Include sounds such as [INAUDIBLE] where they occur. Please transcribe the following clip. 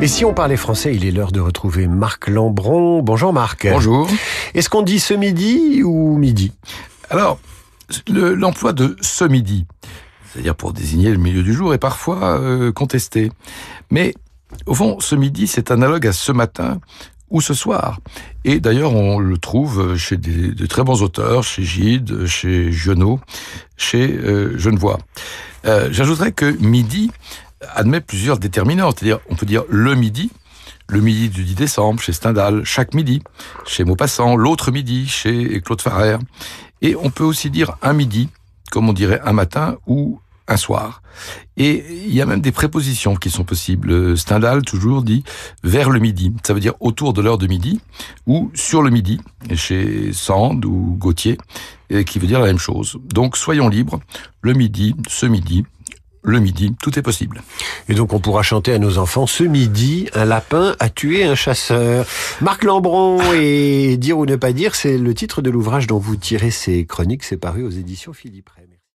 Et si on parlait français, il est l'heure de retrouver Marc Lambron. Bonjour Marc. Bonjour. Est-ce qu'on dit ce midi ou midi? Alors, l'emploi de ce midi, c'est-à-dire pour désigner le milieu du jour, est parfois euh, contesté. Mais au fond, ce midi, c'est analogue à ce matin ou ce soir. Et d'ailleurs, on le trouve chez des, de très bons auteurs, chez Gide, chez Giono, chez euh, Genevois. Euh, J'ajouterais que midi admet plusieurs déterminants, c'est-à-dire on peut dire le midi, le midi du 10 décembre chez Stendhal, chaque midi chez Maupassant, l'autre midi chez Claude Farrer. Et on peut aussi dire un midi, comme on dirait un matin ou un soir. Et il y a même des prépositions qui sont possibles. Stendhal toujours dit vers le midi. Ça veut dire autour de l'heure de midi ou sur le midi, chez Sand ou Gauthier, qui veut dire la même chose. Donc soyons libres. Le midi, ce midi, le midi, tout est possible. Et donc on pourra chanter à nos enfants ce midi, un lapin a tué un chasseur. Marc Lambron [LAUGHS] et Dire ou ne pas dire, c'est le titre de l'ouvrage dont vous tirez ces chroniques, c'est paru aux éditions Philippe Ray.